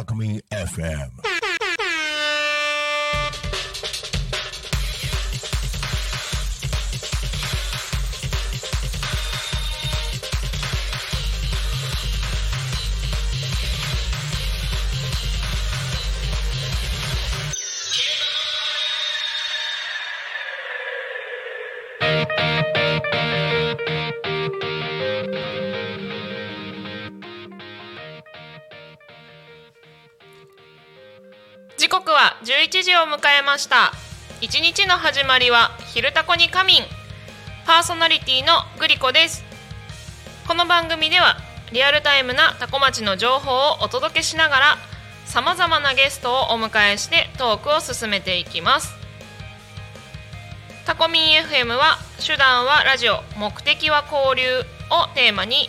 Alchemy FM. ました。一日の始まりは「昼タコに仮眠」パーソナリティのグリコです。この番組ではリアルタイムなタコ町の情報をお届けしながらさまざまなゲストをお迎えしてトークを進めていきます。タコミン FM は手段はラジオ目的は交流をテーマに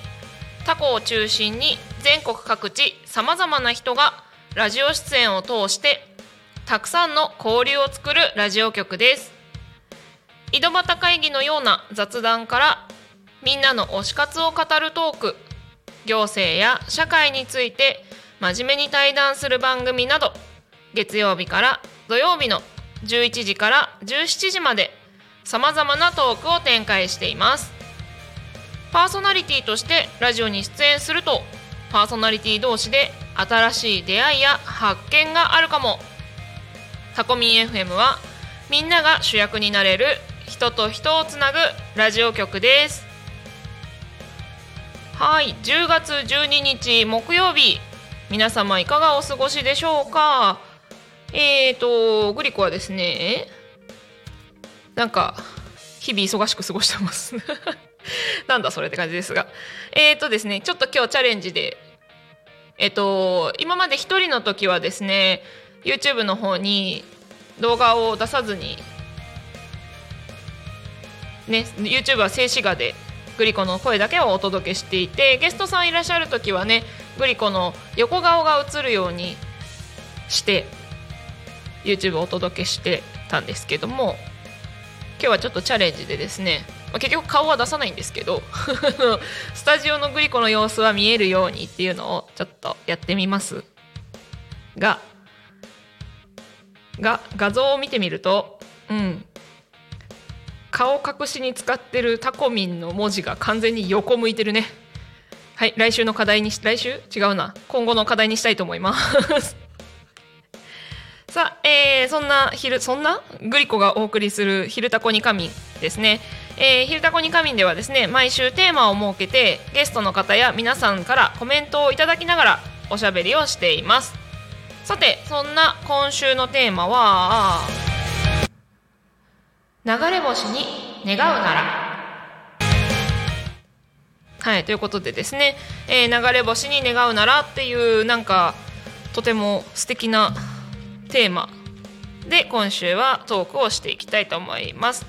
タコを中心に全国各地さまざまな人がラジオ出演を通してたくさんの交流を作るラジオ局です。井戸端会議のような雑談からみんなの推し活を語るトーク行政や社会について真面目に対談する番組など月曜日から土曜日の11時から17時までさまざまなトークを展開しています。パーソナリティとしてラジオに出演するとパーソナリティ同士で新しい出会いや発見があるかも。タコミン FM はみんなが主役になれる人と人をつなぐラジオ局です。はい。10月12日木曜日。皆様いかがお過ごしでしょうか？えーとグリコはですねなんか日々忙しく過ごしてます。なんだそれって感じですが。えーとですねちょっと今日チャレンジで。えっと今まで一人の時はですね YouTube の方に動画を出さずにね YouTube は静止画でグリコの声だけをお届けしていてゲストさんいらっしゃる時はねグリコの横顔が映るようにして YouTube をお届けしてたんですけども今日はちょっとチャレンジでですねまあ結局顔は出さないんですけど スタジオのグリコの様子は見えるようにっていうのをちょっとやってみますがが画像を見てみるとうん。顔隠しに使ってるタコミンの文字が完全に横向いてるね。はい来週の課題にし来週？違うな。今後の課題にしたいと思います。さあ、えー、そんな昼そんな？グリコがお送りする「昼タコに仮眠」ですね「えー、昼タコに仮眠」ではですね毎週テーマを設けてゲストの方や皆さんからコメントをいただきながらおしゃべりをしています。さてそんな今週のテーマは流れ星に願うなら。はいということでですね、えー流れ星に願うならっていうなんかとても素敵なテーマで今週はトークをしていきたいと思います、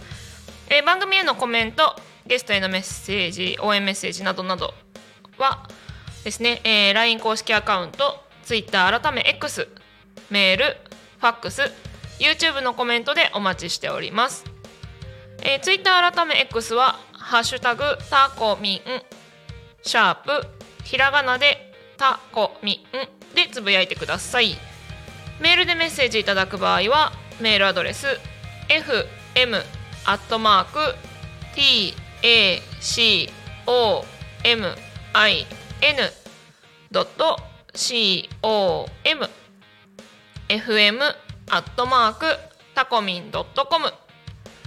えー番組へのコメントゲストへのメッセージ応援メッセージなどなどはですね、えー LINE 公式アカウント Twitter 改め X メールファックス YouTube のコメントでお待ちしております、えー、Twitter 改め X は「ハッシュタグタコミン」シャープひらがなでタコミンでつぶやいてください。メールでメッセージいただく場合はメールアドレス fm アットマーク tacomin com fm アットマークタコミンドットコム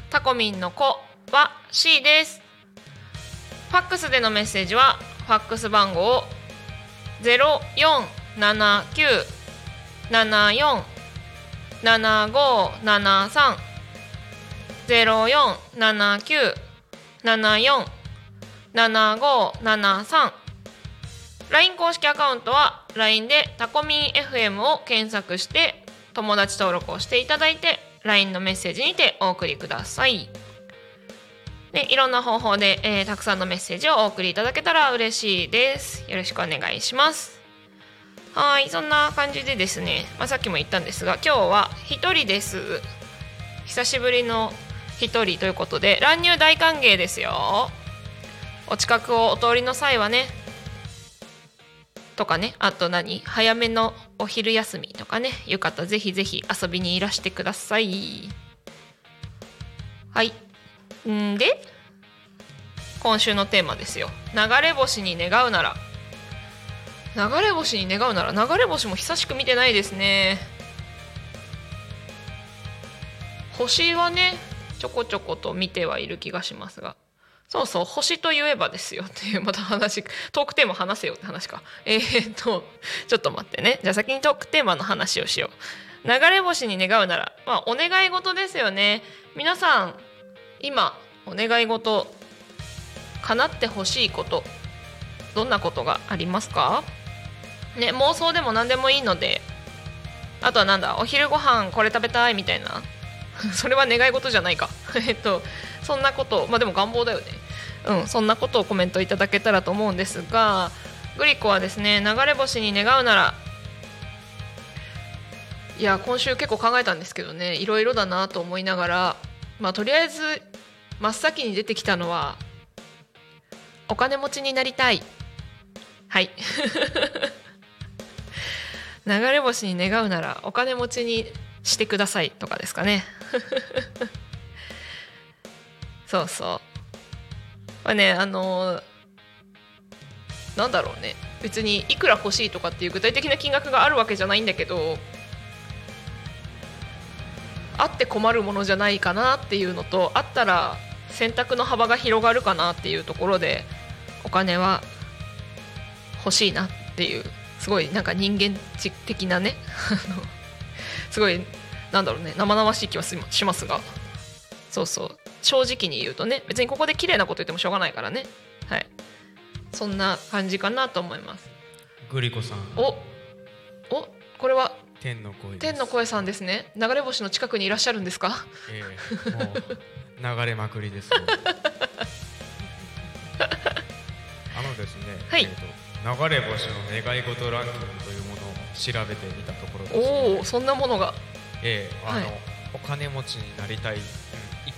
タコミンの子は C です。ファックスでのメッセージはファックス番号0479747573 0479 047573 LINE 公式アカウントは LINE でタコミン FM を検索して友達登録をしていただいて LINE のメッセージにてお送りください。でいろんな方法で、えー、たくさんのメッセージをお送りいただけたら嬉しいです。よろしくお願いします。はいそんな感じでですね、まあ、さっきも言ったんですが今日は1人です久しぶりの1人ということで乱入大歓迎ですよお近くをお通りの際はねとかねあと何？早めのお昼休みとかね。よかったらぜひぜひ遊びにいらしてください。はい。んで今週のテーマですよ。流れ星に願うなら。流れ星に願うなら流れ星も久しく見てないですね。星はねちょこちょこと見てはいる気がしますが。そうそう星といえばですよっていうまた話トークテーマ話せよって話か。えー、っとちょっと待ってね。じゃあ先にトークテーマの話をしよう。流れ星に願うなら。まあお願い事ですよね。皆さん今お願い事叶ってほしいことどんなことがありますか？ね妄想でも何でもいいので。あとはなんだお昼ご飯これ食べたいみたいな。それは願い事じゃないか。えっとそんなことまあでも願望だよね。うんそんなことをコメントいただけたらと思うんですがグリコはですね流れ星に願うならいや今週結構考えたんですけどねいろいろだなと思いながらまあとりあえず真っ先に出てきたのはお金持ちになりたい。はい。流れ星に願うならお金持ちにしてくださいとかですかね。そうそう。これねあのなんだろうね。別にいくら欲しいとかっていう具体的な金額があるわけじゃないんだけどあって困るものじゃないかなっていうのとあったら選択の幅が広がるかなっていうところでお金は欲しいなっていうすごいなんか人間的なねすごいなんだろうね。生々しい気はしますが。そうそう。正直に言うとね別にここで綺麗なこと言ってもしょうがないからね。はい。そんな感じかなと思います。グリコさん。おおこれは？天の声天の声さんですね。流れ星の近くにいらっしゃるんですか？ええー、もう流れまくりです あのですね、はい、えーと流れ星の願い事ランキングというものを調べてみたところです、ね、おおそんなものが。ええー、あの、はい、お金持ちになりたい、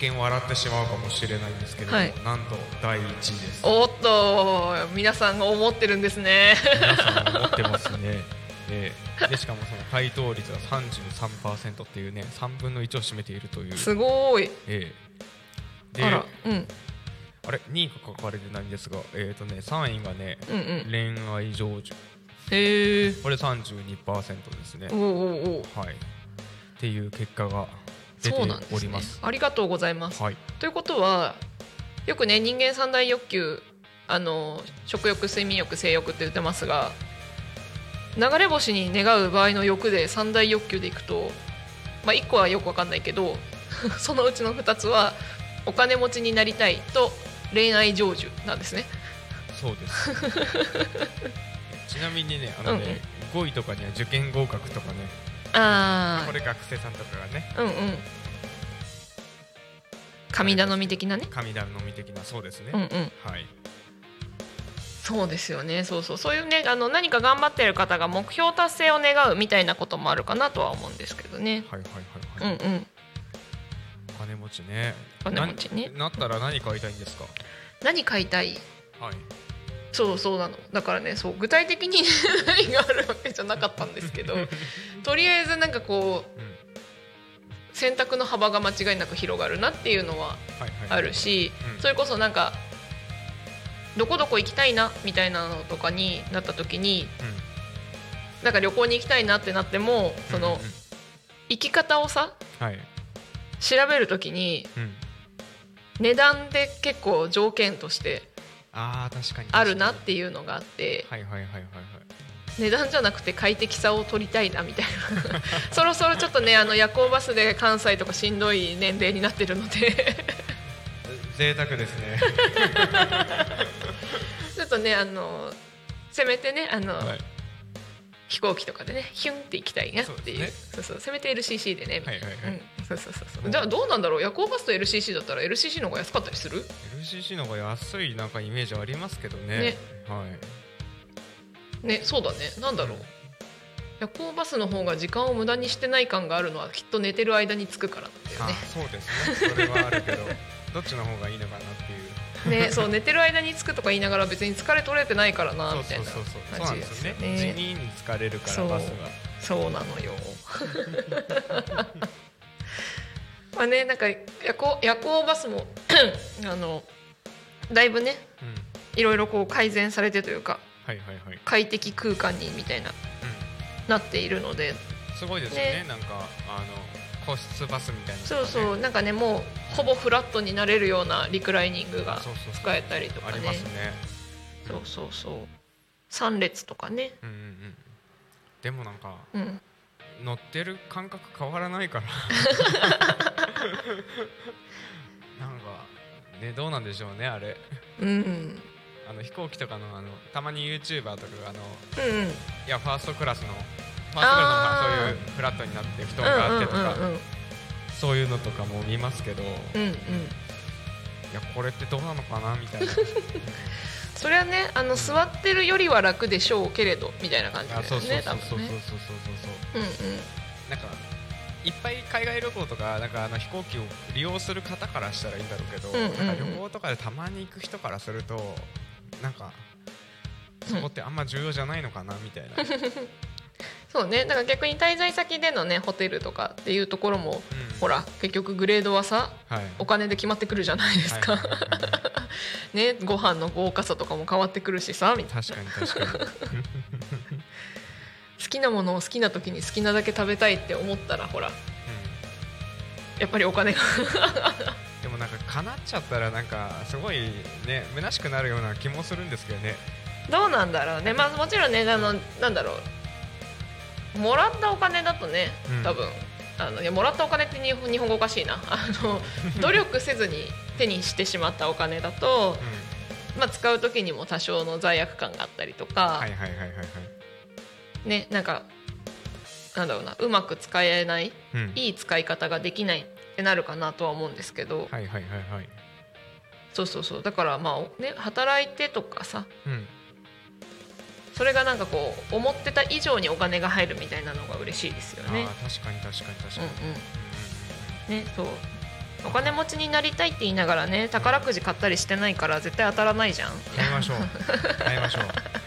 見笑ってしまうかもしれないんですけどはい、なんと第一位です。おっと皆さんが思ってるんですね。皆さん思ってますね。えー、でしかもその回答率が33%っていうね3分の1を占めているという。すごい、えー、であら、うん、あれ2位が書かれてないんですが、えーとね、3位がね、うんうん、恋愛成就。へえこれ32%ですね。おおおはい。っていう結果が出ております、ね、ありがとうございます、はい、ということはよくね人間三大欲求あの食欲睡眠欲性欲って言ってますが流れ星に願う場合の欲で三大欲求でいくと、まあ、1個はよく分かんないけど そのうちの2つはお金持ちになりたいと恋愛成就なんですね。そうです。ちなみにねあのね、うん、5位とかには受験合格とかねああこれ学生さんとかがね。うんうん。神頼み的なね。神頼み的なそうですね。うんうん。はい。そうですよね。そうそう。そういうねあの何か頑張ってる方が目標達成を願うみたいなこともあるかなとは思うんですけどね。はいはいはいはい。うんうん。金持ちね。金持ちね。なったら何買いたいんですか？何買いたい？はいそうそうなの。だからねそう具体的に 何があるわけじゃなかったんですけど とりあえずなんかこう、うん、選択の幅が間違いなく広がるなっていうのはあるしそれこそなんかどこどこ行きたいなみたいなのとかになった時に、うん、なんか旅行に行きたいなってなってもその、うんうん、行き方をさ、はい、調べる時に、うん、値段で結構条件としてあ確かに。あるなっていうのがあって。はいはいはいはいはい。値段じゃなくて快適さを取りたいなみたいな。そろそろちょっとねあの夜行バスで関西とかしんどい年齢になってるので。贅沢ですね。ちょっとねあのせめてねあの、はい。飛行機とかでねヒュンって行きたいなっていう。そうでそうそうせめて LCC でねみたいな、はいはいはい。うん、そうそうそうそう。じゃあどうなんだろう？夜行バスと LCC だったら LCC の方が安かったりする？LCC の方が安いなんかイメージありますけどね。ね。はい。ねそうだね。なんだろう。夜行バスの方が時間を無駄にしてない感があるのはきっと寝てる間に着くからなんだよあねそうですね。それはあるけど どっちの方がいいのかなっていう。ねそう寝てる間に着くとか言いながら別に疲れ取れてないからなみたいな感じですねね。地味に疲れるからバスが。そうなのよ まあねなんか夜行夜行バスも あのだいぶねうん。いろいろこう改善されてというかはいはいはい、快適空間にみたいなうなっているので。ん、すごいですよねね。なんかあの個室バスみたいなね。そうそうなんかねもうほぼフラットになれるようなリクライニングが使えたりとかね。ありますね。そうそうそう。3列とかね。うんうんうん。でもなんかうん。乗ってる感覚変わらないから なんかねどうなんでしょうねあれ。うん。うんあの飛行機とかのあのたまに YouTuber とかがあのうんいやファーストクラスのファーストクラスのまあそういうフラットになって布団があってとか、うんうんうんそういうのとかも見ますけどいうんうん。やこれってどうなのかなみたいな。それはねあの座ってるよりは楽でしょうけれどみたいな感じだよあそうそうそうそうそうそうそうそううんうん。なんかいっぱい海外旅行とかなんかあの飛行機を利用する方からしたらいいんだろうけど、うんうんうん。なんか旅行とかでたまに行く人からするとなんかそこってあんま重要じゃないのかなみたいな、う んそうね。だから逆に滞在先でのねホテルとかっていうところもほら結局グレードはさはい。お金で決まってくるじゃないですか、ねご飯の豪華さとかも変わってくるしさみたいな。確かに確かに 好きなものを好きな時に好きなだけ食べたいって思ったらほらやっぱりお金が。う んでもなんか叶っちゃったらなんかすごいね虚しくなるような気もするんですけどね。どうなんだろうね。まあもちろんねあのなんだろう。もらったお金だとねうん。多分、あのいやもらったお金って日本日本語おかしいな。あの 努力せずに手にしてしまったお金だと、まあ、使う時にも多少の罪悪感があったりとか、はいはいはいはいはいねなんかなんだろうなうまく使えないうん。いい使い方ができないってなるかなとは思うんですけど、はいはいはいはい。そうそうそう。だからまあね働いてとかさ。うん。それがなんかこう思ってた以上にお金が入るみたいなのが嬉しいですよね。確かに確かに確かに、うんうん。ねそうお金持ちになりたいって言いながらね宝くじ買ったりしてないから絶対当たらないじゃん。やめましょう。やめましょう、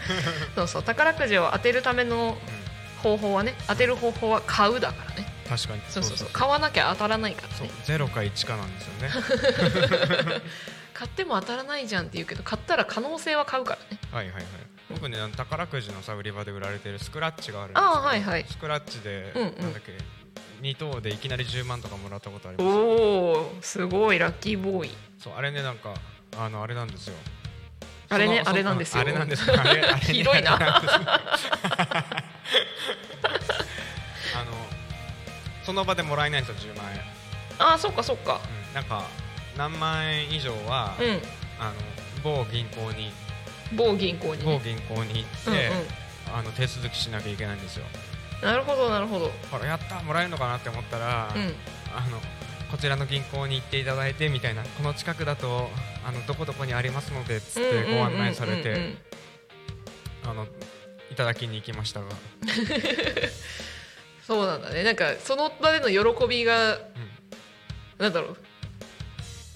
そうそう。宝くじを当てるためのう方法はね当てる方法は買うだからね。ん、確かに。そうそうそう。買わなきゃ当たらないからそう。ねゼロか1かなんですよね。買っても当たらないじゃんって言うけど買ったら可能性は買うからね。はいはいはい。僕ね宝くじのさ売り場で売られてるスクラッチがあるんですよああはいはい。スクラッチで、うんうん。なんだっけ2等でいきなり10万とかもらったことあります。おおすごいラッキーボーイ。そうあれねなんかあのあれなんですよ。あれねあれなんですよ。あれなんですよ。あれあれね ひどいな。あのその場でもらえないんですよ10万円、ああそっかそっか。うん、なんか何万円以上は、うん。あの某銀行に某銀行に某ね銀行に行うんって、あの手続きしなきゃいけないんですよ。うんなるほどなるほど。ほらやったもらえるのかなって思ったら、うん。あのこちらの銀行に行っていただいてみたいなこの近くだとあのどこどこにありますのでっつってご案内されうんうん。うんうん。てあのいただきに行きましたが、そうなんだね。なんかその場での喜びがなんだろう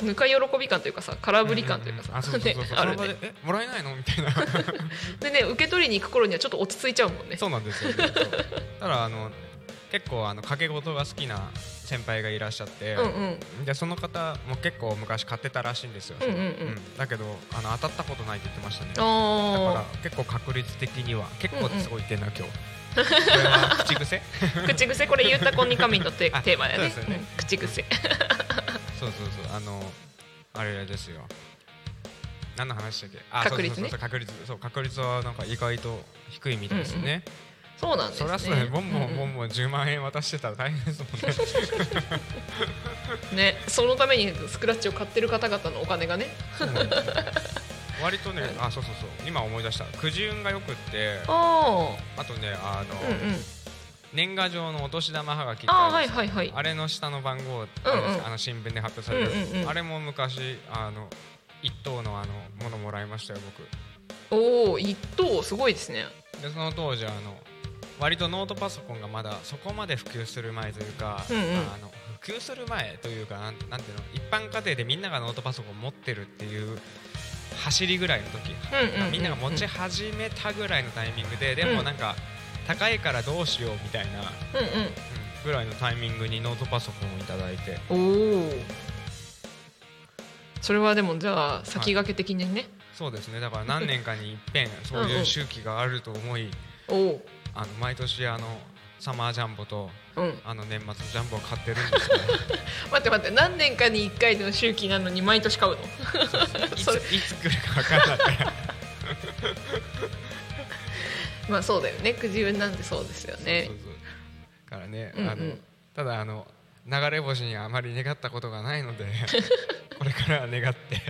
ぬか喜び感というかさ空振り感というかさ、あそうそうそうそう、ねあるねえもらえないの？みたいな。でね受け取りに行く頃にはちょっと落ち着いちゃうもんね。そうなんですよ、ね、ただあの結構あの掛け事が好きな先輩がいらっしゃって、うんうん。でその方も結構昔買ってたらしいんですよ、うんうんうん。だけどあの当たったことないって言ってましたね。だあから結構確率的には結構すごい言ってんな、今日。これは口癖？あ 口癖？これゆうたこに神のテーマだよね。口癖そうそうそう。あのあれですよ。何の話だっけ？あ確率ね。そうそうそう確率。そう確率はなんか意外と低いみたいですね、そうなんですね。そりゃそうだね。ボンボンボうん。ンボン10万円渡してたら大変ですもんね。う んねそのためにスクラッチを買ってる方々のお金がね。割とねあそうそうそう。今思い出した。くじ運がよくって ああとねあの、あうんうん年賀状のお年玉はがきってあはいはいはい。あれの下の番号ああの新聞で発表される、うんうんうん。あれも昔あの一等のあのものもらいましたよ僕。おお一等すごいですね。でその当時あの割とノートパソコンがまだそこまで普及する前というか、うんうん。あの普及する前というかなんなんていうの一般家庭でみんながノートパソコン持ってるっていう走りぐらいの時、うんうんうんうん。みんなが持ち始めたぐらいのタイミングででもなんか、高いからどうしようみたいな、うんうん。ぐらいのタイミングにノートパソコンをいただいて。うんおおそれはでもじゃあ先駆け的にね、そうですね。だから何年かに一遍そういう周期があると思いおおあの毎年あのサマージャンボとうん。あの年末のジャンボを買ってるんですけど 待って待って何年かに1回の周期なのに毎年買うの？いつ来るか分からない まあそうだよね。くじ運なんてそうですよね。からね、うんうん。あのただあの流れ星にはあまり願ったことがないので これからは願って、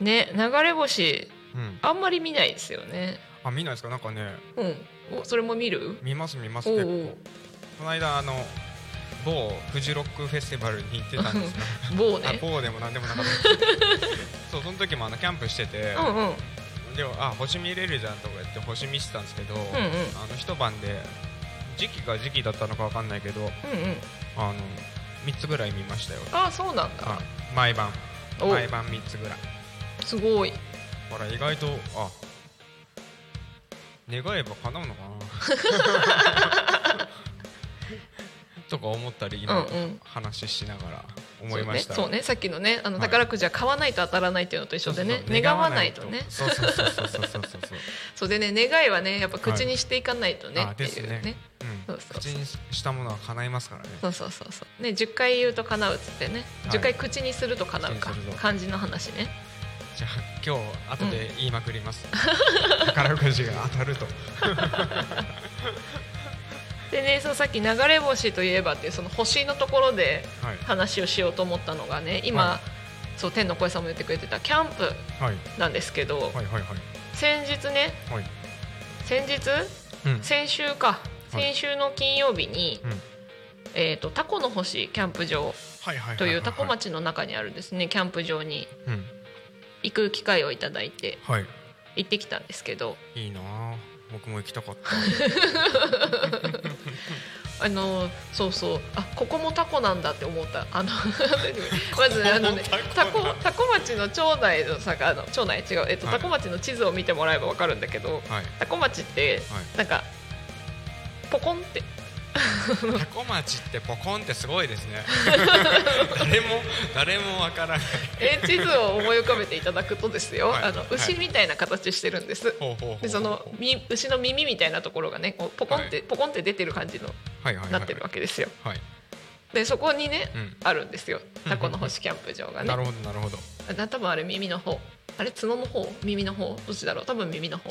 ね流れ星うん、あんまり見ないですよね。あ見ないですか？なんかね。うん。おそれも見る？見ます見ます。結構。この間あの某フジロックフェスティバルに行ってたんですよ 某ね。あ某でもなんでもなかった。そうその時もあのキャンプしてて、うんうんであ星見れるじゃんとか言って星見てたんですけど、うんうん。あの一晩で時期が時期だったのかわかんないけどうんうん。あの3つぐらい見ましたよ。あそうなんだ。あ毎晩。お。毎晩3つぐらい。すごい。ほら意外とあ願えば叶うのかな。とか思ったり今、話しながら思いました。そうね、ね、さっきのねあの宝くじは買わないと当たらないっていうのと一緒でね、はい、願わないと。ねそうそうそうそうそうそうそうでね願いはねやっぱ口にしていかないとね、はい、っていうね、ねうん、口にしたものは叶いますからねそうそうそうそうね十回言うと叶うっつってね10回口にすると叶うか、は、漢字の話ねじゃあ今日後で言いまくります、うん、宝くじが当たるとでねそうさっき流れ星といえばっていうその星のところではい。話をしようと思ったのがね今、はそう天の声さんも言ってくれてたキャンプはい。なんですけど、はいはいはい。先日ねはい。先日？うん。先週か。はい。先週の金曜日に、うん。えー、とタコの星キャンプ場はいはいはいはいというタコ町の中にあるですねキャンプ場に。うん。行く機会をいただいてはい。行ってきたんですけどいいなあ僕も行きたかった。あのそうそう。あここもタコなんだって思った。あの まずあのねタコタコ町の町内のさあの町内違う、えっとはい。タコ町の地図を見てもらえばわかるんだけどはい。タコ町ってはい。なんかポコンって タコ町ってポコンってすごいですね。誰も誰もわからない。え地図を思い浮かべていただくとですよ、はい。あの牛みたいな形してるんです。ほうほうほうほう。でそのみ牛の耳みたいなところがねポコンって、はポコンって出てる感じのはいはいはいなってるわけですよ。はい。でそこにね、うん。あるんですよ。タコの星キャンプ場がね。なるほどなるほど。あ多分あれ耳の方あれ角の方耳の方どっちだろう？多分耳の方。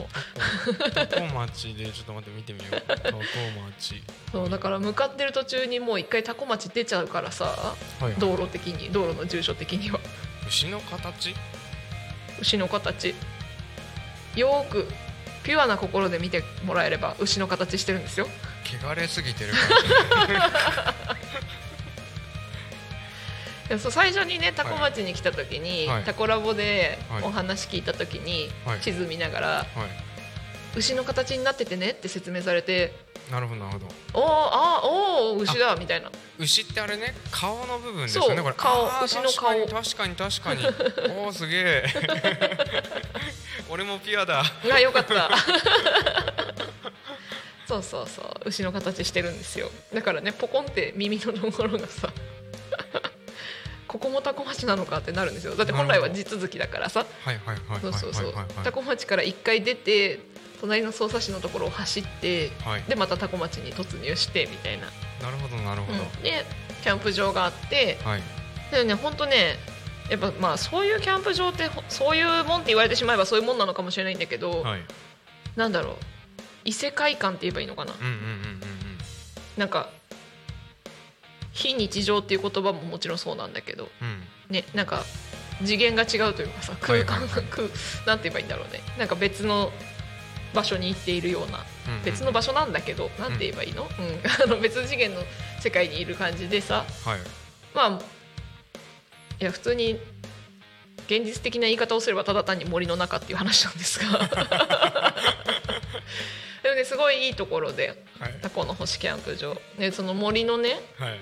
タコ町でちょっと待って見てみよう。タコ町。そうだから向かってる途中にもう一回タコ町出ちゃうからさはいはい。道路的に道路の住所的には。牛の形？牛の形。よーくピュアな心で見てもらえれば牛の形してるんですよ。汚れすぎてるから そう最初にねタコ町に来た時に、はい。タコラボではい。お話聞いた時に、はい。地図見ながらはい。牛の形になっててねって説明されてなるほどなるほど。おーあーおー牛だみたいな。牛ってあれね顔の部分ですよねこれ。顔牛の顔。確かに確かに確かに。おおすげえ。俺もピュアだ。がよかった。そうそうそう牛の形してるんですよ。だからねポコンって耳のところがさここもタコ町なのかってなるんですよ。だって本来は地続きだからさ。そうそうそう。タコ町から一回出て隣の匝瑳市のところを走ってはい。でまたタコ町に突入してみたいな、なるほどなるほど、うん。でキャンプ場があってはい。でね本当ねやっぱまあそういうキャンプ場ってほそういうもんって言われてしまえばそういうもんなのかもしれないんだけど、はい。なんだろう。異世界観って言えばいいのかな。うんうんうんうん。なんか非日常っていう言葉ももちろんそうなんだけどうん。うんねなんか次元が違うというかさ空間が空なんて言えばいいんだろうね。なんか別の場所に行っているようなうんうん別の場所なんだけどなんて言えばいいの,、うん、あの別次元の世界にいる感じでさはい。まあいや普通に現実的な言い方をすればただ単に森の中っていう話なんですが でもねすごいいいところではい。タコの星キャンプ場。でその森のね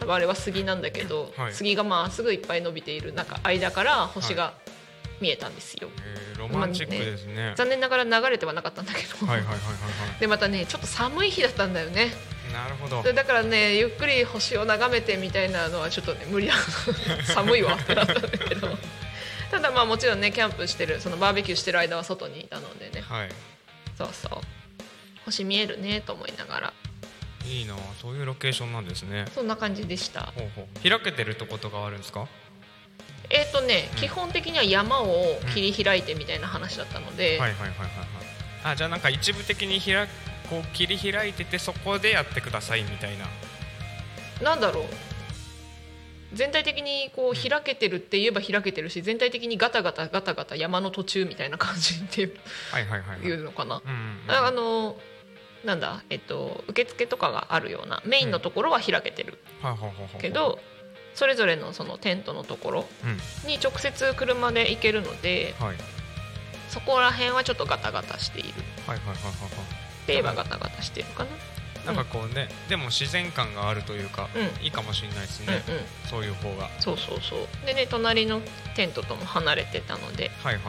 あれは杉なんだけど、はい。杉がまあすぐいっぱい伸びている中間から星が見えたんですよ、えーロマンチックですね。残念ながら流れてはなかったんだけど、はいはいはいはい でまたねちょっと寒い日だったんだよね。はいなるほど。でだからねゆっくり星を眺めてみたいなのはちょっとね無理だ 寒いわってなったんだけど。ただまあもちろんねキャンプしてるそのバーベキューしてる間は外にいたのでね。はい。そうそう星見えるねと思いながら。いいなそういうロケーションなんですね。そんな感じでした。ほうほう。開けてるとことかあるんですか？えっ、とね、うん。基本的には山を切り開いてみたいな話だったので、はいはいはいはいはい。あじゃあなんか一部的にひらこう切り開いててそこでやってくださいみたいな。なんだろう。全体的にこう開けてるって言えば開けてるし全体的にガタガタガタガタ山の途中みたいな感じっていう。はいはいはいはい。いうのかな、あのなんだ？えっと受付とかがあるようなメインのところは開けてる。はいはいはいはいけど、それぞれのそのテントのところうん。に直接車で行けるのではい。そこら辺はちょっとガタガタしている。はいはいはいはいはい。って言えばガタガタしてるかな？なんかこうね、でも自然感があるというか、うん。いいかもしれないですね、うんうん。そういう方が。はいそうそうそう。でね隣のテントとも離れてたので。はいはい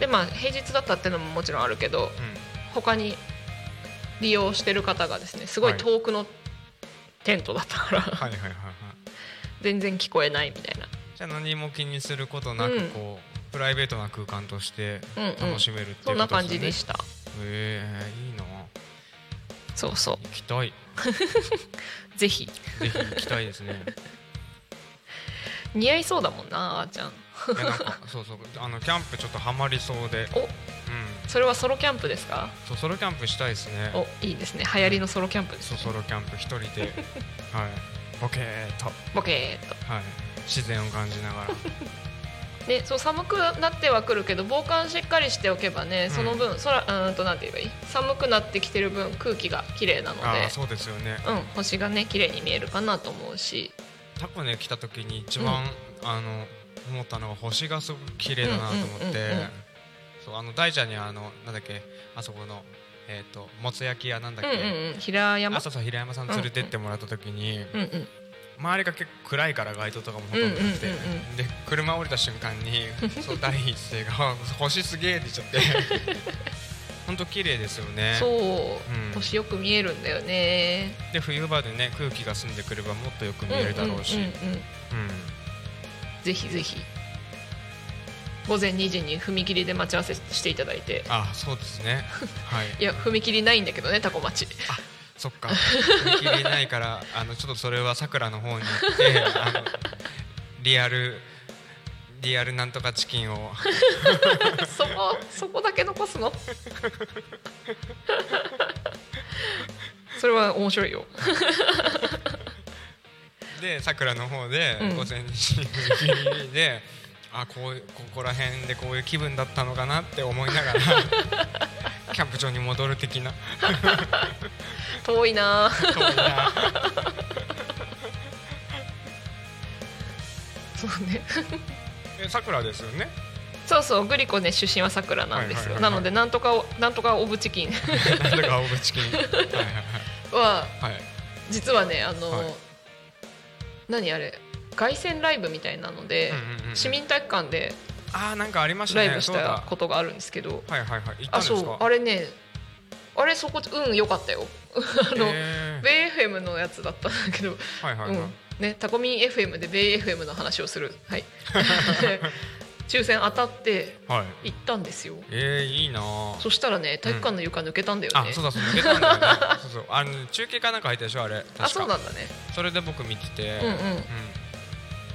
でまあ平日だったっていうのももちろんあるけどうん。他に利用してる方がですねすごいはい。遠くのテントだったから、はいはいはいはい。全然聞こえないみたいな。じゃあ何も気にすることなくうん。こう、プライベートな空間としてうんうん。楽しめるっていうことですよね、そんな感じでした。へえいいな。そうそう。行きたい。ぜひ。ぜひ行きたいですね。似合いそうだもんなあーちゃん。いやなんかそうそう。あのキャンプちょっとハマりそうで。おうんそれはソロキャンプですか？そうソロキャンプしたいですね。おいいですね。流行りのソロキャンプですそうソロキャンプ一人で。はい。ボケーっと。ボケーっと。はい。自然を感じながら。ね、そう寒くなってはくるけど防寒しっかりしておけばね、その分空うーんとなんて言えばいい？寒くなってきてる分空気が綺麗なので。そうですよね。うん、星がね綺麗に見えるかなと思うし。タコね来た時に一番、あの思ったのが星がすごく綺麗だなと思って、うんうんうんうんそうあの大ちゃんにあのなんだっけあそこのえっ、ともつ焼き屋なんだっけ、うんうんうん平山？あそうそう平山さん連れてってもらった時に、うんうん。周りが結構暗いから街灯とかもほとんどなくて、うんうんうんうんで車降りた瞬間に そう第一声があ「星すげえ」って言っちゃって。本当綺麗ですよね。そう、うん。星よく見えるんだよね。で冬場でね空気が澄んでくればもっとよく見えるだろうし、うんうんうんうん。うん。ぜひぜひ午前2時に踏切で待ち合わせしていただいて。あそうですね。はい。いや踏切ないんだけどねタコ町。そっか。踏切ないからあのちょっとそれはさくらの方に行って あのリアルリアルなんとかチキンを。そこそこだけ残すの？それは面白いよ。でさくらの方でうん。午前2時に踏切で、あこうここら辺でこういう気分だったのかなって思いながら キャンプ場に戻る的な。遠いな。遠いな。そうね。えさくらですよね？そうそうグリコね出身はさくらなんですよ。なのでなんとかをなんとかオブチキン。なんとかオブチキン。はいはいははいはい。実はねあの、はい。何あれ？凱旋ライブみたいなので、うんうんうんうん。市民体育館であーなんかありましたライブしたことがあるんですけど。はいはいはい。あそう。あれねあれそこうん良かったよ。あの、へー。ベイ FM のやつだったんだけど、はいはいはい、うん。ね、タコミン FM でベイ FM の話をする、はい、で 抽選当たってはい。行ったんですよ。えー、いいなあそしたらね体育館の床抜けたんだよね、あそうだそう抜けたんだよね。そうそう。あの中継かなんか入ったでしょあれ。あそうなんだね。それで僕見てて。うんうん。うん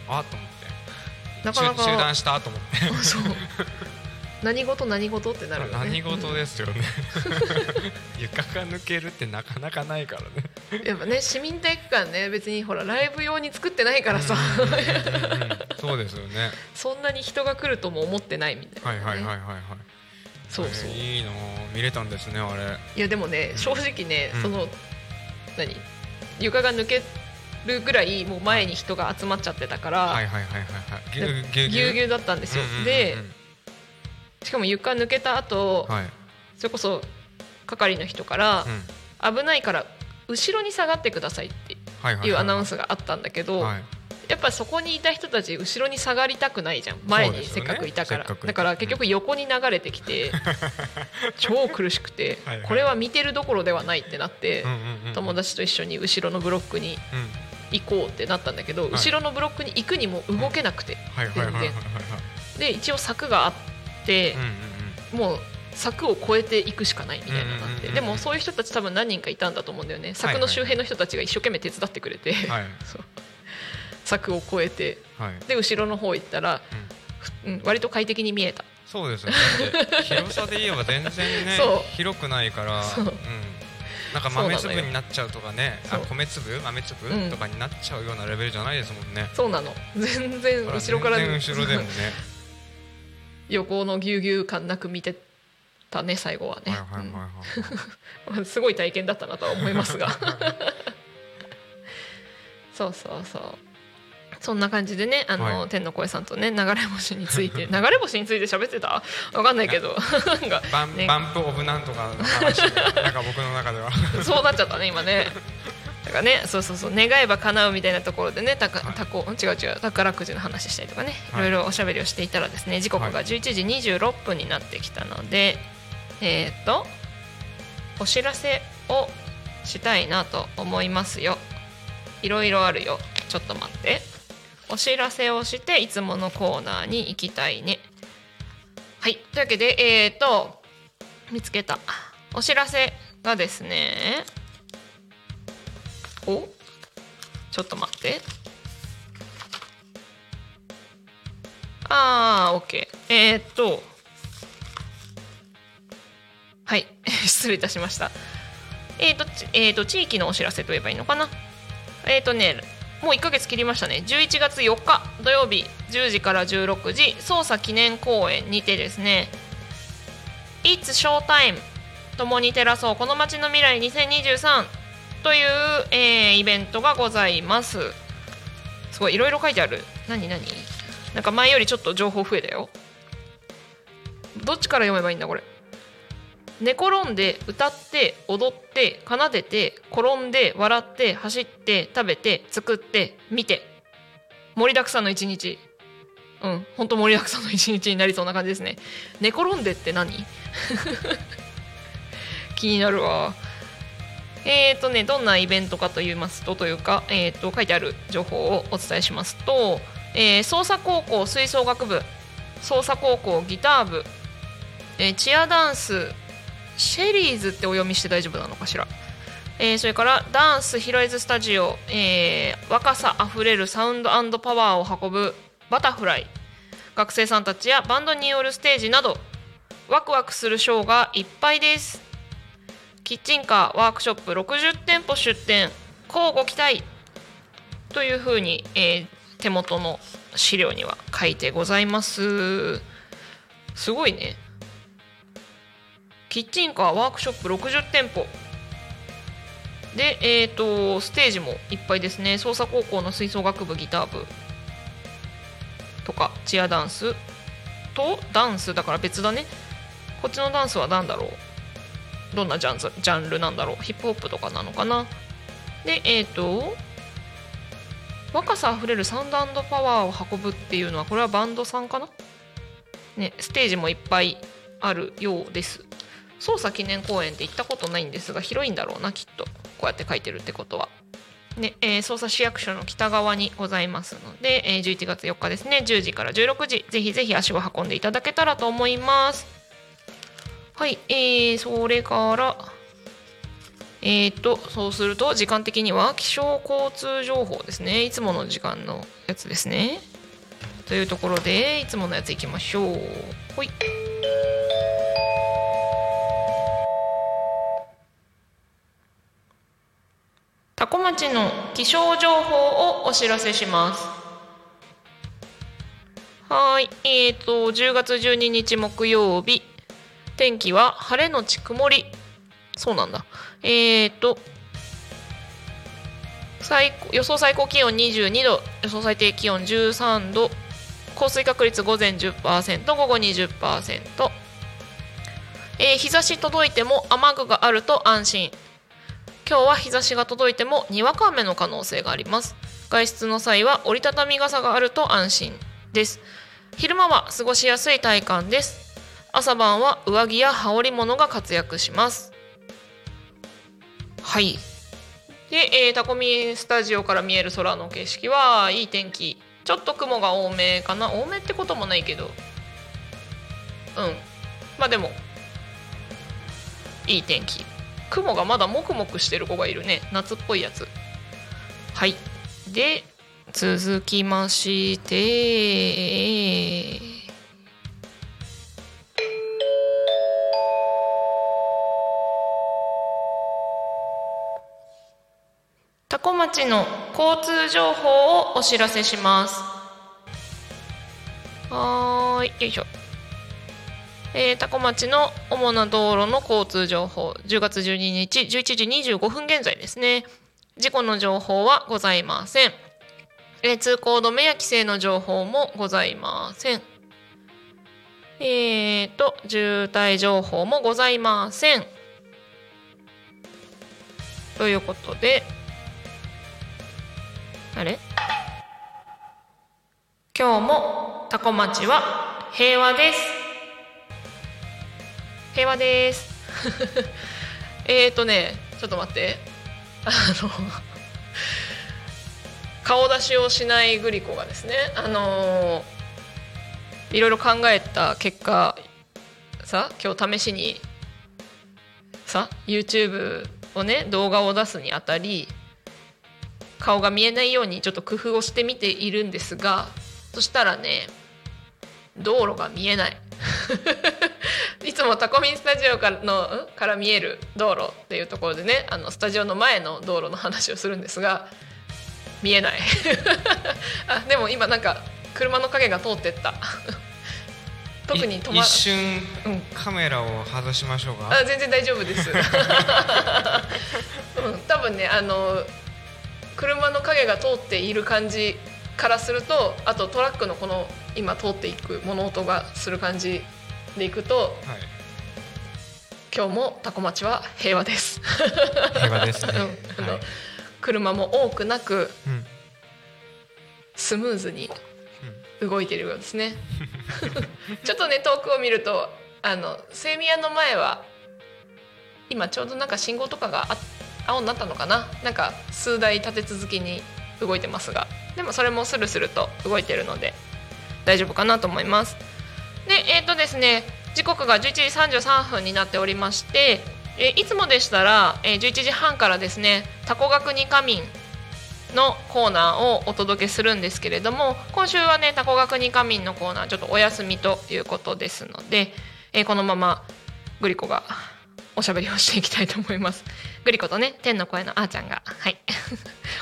あと思って。なかなか中中断したと思って。そう。何事何事ってなるよね。何事ですよね。床が抜けるってなかなかないからね。うんやっぱね市民体育館ね別にほらライブ用に作ってないからさ、そうですよね。そんなに人が来るとも思ってないみたいな、ね、はいはいはいはいはい。そうそう。えーいいの見れたんですねあれ。いやでもね正直ね、うん。その何？床が抜けるぐらいもう前に人が集まっちゃってたから、はいはいはいはいはい。ぎゅうぎゅうだったんですよ、うんうんうんうん。でしかも床抜けた後、はい。それこそ係の人からうん。危ないから後ろに下がってくださいってはいうアナウンススがあったんだけど、はい。やっぱそこにいた人たち後ろに下がりたくないじゃん。前にせっかくいたから、ね。だから結局横に流れてきて、超苦しくて はいはい。これは見てるどころではないってなって、うんうんうん。友達と一緒に後ろのブロックにうん行こうってなったんだけど、い。後ろのブロックに行くにも動けなくて、はい。はい。はい。はい。はい。はい。で一応柵があってうん、うんもう柵を越えていくしかないみたいなのになって、うんうんうんうんでもそういう人たち多分何人かいたんだと思うんだよね。柵の周辺の人たちが一生懸命手伝ってくれて、うんはい。そう。柵を越えて。はい。で後ろの方行ったら、うん、割と快適に見えた。そうですよ。ね広さで言えば全然ね 広くないからうんなんか豆粒になっちゃうとかね。あ米粒？豆粒、うん。とかになっちゃうようなレベルじゃないですもんね。そうなの。全然後ろから後ろでもね。横のぎゅうぎゅう感なく見てたね最後はね、すごい体験だったなとは思いますが。そうそうそうそんな感じでねあの、はい。天の声さんとね流れ星について 流れ星について喋ってた？わかんないけど。なんかバンね。バンプオブなんとかの話 なんか僕の中では。そうなっちゃったね今ね。だからねそうそうそう願えば叶うみたいなところでねたかはい。たこ違う違う宝くじの話したりとかね、はい。い、ろいろおしゃべりをしていたらですね時刻がはい11時26分になってきたので、えーっとお知らせをしたいなと思いますよ。いろいろあるよ。ちょっと待ってお知らせをしていつものコーナーに行きたいね。はい。というわけでえーっと見つけた。お知らせがですね。お？ちょっと待って。あー OK えー、っと。はい。失礼いたしました。えー、っとえー、っと地域のお知らせと言えばいいのかな？え、っとねもう1ヶ月切りましたね。11月4日土曜日10時から16時捜査記念公演にてですね。It's Showtime 共に照らそう。この街の未来2023という、えーイベントがございます。すごいいろいろ書いてある。何何？なんか前よりちょっと情報増えたよ。どっちから読めばいいんだこれ？寝転んで歌って踊って奏でて転んで笑って走って食べて作って見て。盛りだくさんの一日。うん本当盛りだくさんの一日になりそうな感じですね。寝転んでって何？気になるわ。えーとね、どんなイベントかと言いますとというか、えー、と書いてある情報をお伝えしますと、えー、捜査高校吹奏楽部捜査高校ギター部、えーチアダンスシェリーズってお読みして大丈夫なのかしら、えーそれからダンスヒロイズスタジオ、えー若さあふれるサウンドパワーを運ぶバタフライ。学生さんたちやバンドによるステージなどワクワクするショーがいっぱいです。キッチンカーワークショップ60店舗出店。乞うご期待。というふうに、えー手元の資料には書いてございます。すごいね。キッチンカーワークショップ60店舗でえっ、とステージもいっぱいですね。捜査高校の吹奏楽部ギター部。とかチアダンス。とダンス。だから別だね。こっちのダンスは何だろう。どんなジャンジャンルなんだろう。ヒップホップとかなのかな。でえっ、と若さあふれるサウンドパワーを運ぶっていうのはこれはバンドさんかな。ねステージもいっぱいあるようです。捜査記念公園って行ったことないんですが広いんだろうなきっとこうやって書いてるってことはねえー捜査市役所の北側にございますので、えー11月4日ですね10時から16時ぜひぜひ足を運んでいただけたらと思いますはい、えー、それから、えー、と、そうすると、時間的には気象交通情報ですね。いつもの時間のやつですね。というところで、いつものやついきましょう。ほい。多古町の気象情報をお知らせします。はい。えーと10月12日木曜日。天気は晴れのち曇り。そうなんだ。えーと最予想最高気温22度予想最低気温13度降水確率午前10%午後20%えー、日差し届いても雨具があると安心。今日は日差しが届いてもにわか雨の可能性があります。外出の際は折りたたみ傘があると安心です。昼間は過ごしやすい体感です。朝晩は上着や羽織物が活躍します。はい。で、えー、タコミスタジオから見える空の景色はいい天気。ちょっと雲が多めかな。多めってこともないけど。うん。まあでもいい天気。雲がまだもくもくしてる子がいるね。夏っぽいやつ。はい。で続きまして。多古町の交通情報をお知らせします。はーい。よいしょ。えー、多古町の主な道路の交通情報10月12日11時25分現在ですね。事故の情報はございません、えー、通行止めや規制の情報もございません。えーと渋滞情報もございません。ということであれ？今日も多古町は平和です。平和です。えっとねちょっと待って。あの顔出しをしないグリコがですねあのいろいろ考えた結果さ今日試しにさ YouTube をね動画を出すにあたり顔が見えないようにちょっと工夫をしてみているんですがそしたらね道路が見えない。いつもタコミンスタジオからのから見える道路っていうところでねあのスタジオの前の道路の話をするんですが見えない。あでも今なんか車の影が通ってった。特に止ま一瞬、うん、カメラを外しましょうか？あ全然大丈夫です、うん、多分ねあの車の影が通っている感じからするとあとトラックのこの今通っていく物音がする感じでいくと、はい、今日もタコ町は平和です。平和ですね、あの、はい、車も多くなく、うん、スムーズに動いているようですね。ちょっとね遠くを見るとあのセミヤの前は今ちょうどなんか信号とかが青になったのかな？なんか数台立て続けに動いてますがでもそれもスルスルと動いてるので大丈夫かなと思いますでえっ、ー、とですね時刻が11時33分になっておりましてえいつもでしたら、え11時半からですねタコ学に仮眠のコーナーをお届けするんですけれども今週はねタコ学に仮眠のコーナーちょっとお休みということですので、え、このままグリコがおしゃべりをしていきたいと思います。グリコとね天の声のあーちゃんがはい。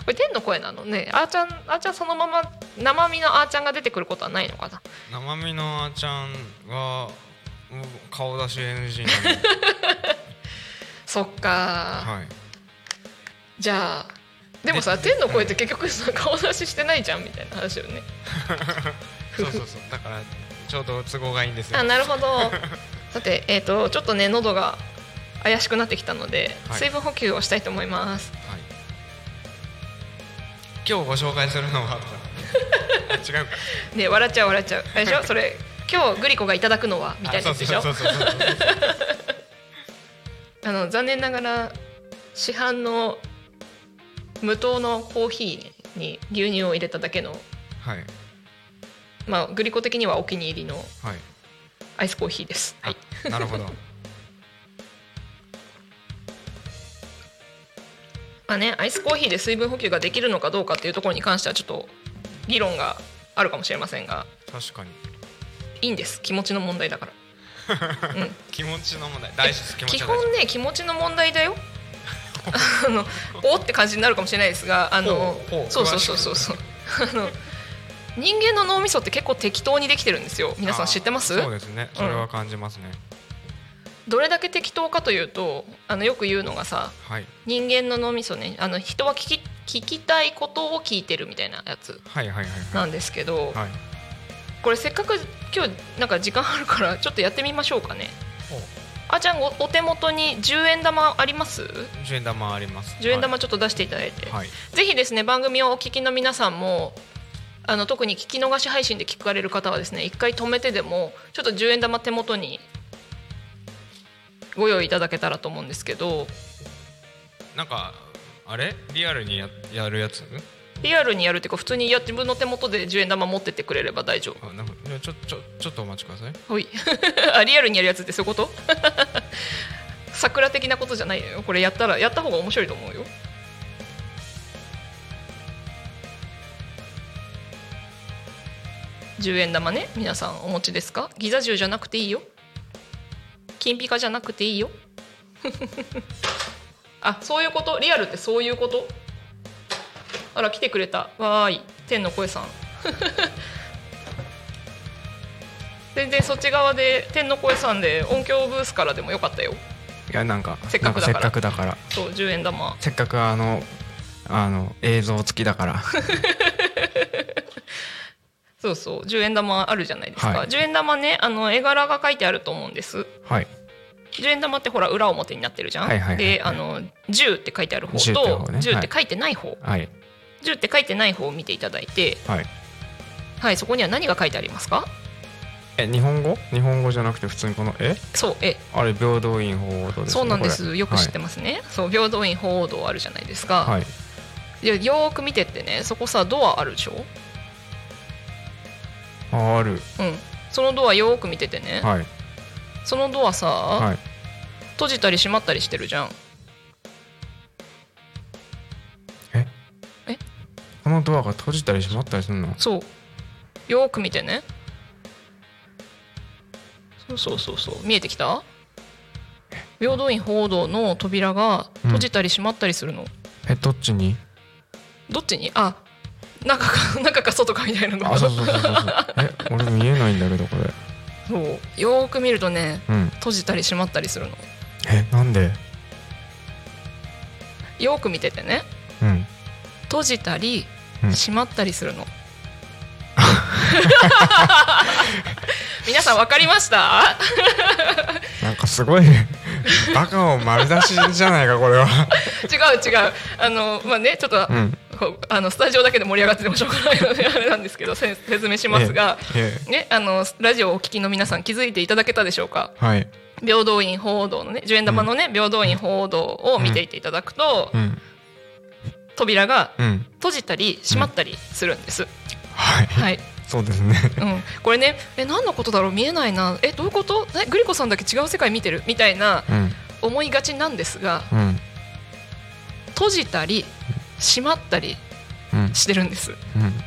これ天の声なの？ねあーちゃんあーちゃんそのまま生身のあーちゃんが出てくることはないのかな？生身のあーちゃんが顔出し NG なの そっか、はい、じゃあでもさ天の声って結局さ顔出ししてないじゃんみたいな話よね。そうそうそう。だからちょうど都合がいいんですよ。あなるほど。さてえっ、ー、とちょっとね喉が怪しくなってきたので、はい、水分補給をしたいと思います、はい、今日ご紹介するのは違うか。ね笑っちゃう笑っちゃう。あれでしょ？それ今日グリコがいただくのはみたいなやつでしょ？あの残念ながら市販の無糖のコーヒーに牛乳を入れただけの、はい、まあグリコ的にはお気に入りのアイスコーヒーです。はい、なるほど。まあね、アイスコーヒーで水分補給ができるのかどうかっていうところに関してはちょっと議論があるかもしれませんが。確かに。いいんです。気持ちの問題だから、うん、気持ちの問題。大事基本ね気持ちの問題だよ。あのおって感じになるかもしれないですがあのそうそうそうそうそう。あの人間の脳みそって結構適当にできてるんですよ。皆さん知ってます？そうですね。それは感じますね、どれだけ適当かというとあのよく言うのがさはい。人間の脳みそねあの人は聞き聞きたいことを聞いてるみたいなやつなんですけど、これせっかく今日なんか時間あるからちょっとやってみましょうかね。あーちゃんおお手元に10円玉あります？10円玉あります。10円玉ちょっと出していただいて、はい、ぜひですね番組をお聞きの皆さんもあの特に聞き逃し配信で聞かれる方はですね一回止めてでもちょっと10円玉手元にご用意いただけたらと思うんですけど。なんかあれ？リアルにややるやつ？リアルにやるっていうか普通にや自分の手元で10円玉持ってってくれれば大丈夫。あなんかちょちょちょっとお待ちください。ほい。あリアルにやるやつってそういうこと？桜的なことじゃないのよ。これやったらやった方が面白いと思うよ。10円玉ね皆さんお持ちですか？ギザ10じゃなくていいよ金ピカじゃなくていいよ。あそういうこと？リアルってそういうこと？あら来てくれた。わーい。天の声さん。全然そっち側で天の声さんで音響ブースからでもよかったよ。いやなんかせっかくだから。せっかくだから。そう10円玉。せっかくあのあの映像付きだから そうそう。10円玉あるじゃないですか、はい。10円玉ねあの絵柄が書いてあると思うんです。はい。10円玉ってほら裏表になってるじゃん、はいはいはいはい。であの10って書いてある方10ってね。10って書いてない方、はい。10って書いてない方を見ていただいて。はい。はいそこには何が書いてありますか？え日本語？日本語じゃなくて普通にこのえそうえあれ平等院法です、ね、そうなんです。よく知ってますね、そう平等院鳳凰堂あるじゃないですか、はい、はい、いやよーく見てってねそこさドアあるでしょ？あある。うん。そのドアよーく見ててね、はい。そのドアさ、はい。閉じたり閉まったりしてるじゃん。このドアが閉じたり閉まったりするの？そう。よーく見てね。そうそうそうそう。見えてきた？平等院鳳凰堂の扉が閉じたり閉まったりするの、えどっちに？どっちに？あ中か 中か外かみたいなの。あそうそうそうそう。え俺見えないんだけどこれ。そう。よーく見るとねうん。閉じたり閉まったりするの。えなんで？よーく見ててね。うん。閉じたりうん。閉まったりするの、皆さん分かりました？なんかすごいバカを丸出しじゃないかこれは。違う違う。あのまあねちょっと、うん あのスタジオだけで盛り上がっててもしょうがないので あれなんですけどせ説明しますが、ええね、あのラジオをお聞きの皆さん気づいていただけたでしょうか？はい。平等院鳳凰堂のね十円玉のね、平等院鳳凰堂を見ていていただくと、うん。扉がうん。閉じたり閉まったりするんです、はい。はい、そうですね。うん、これねえ何のことだろう？見えないな。えどういうこと？えグリコさんだけ違う世界見てる？みたいなうん。思いがちなんですがうん。閉じたり閉まったりうん。してるんです、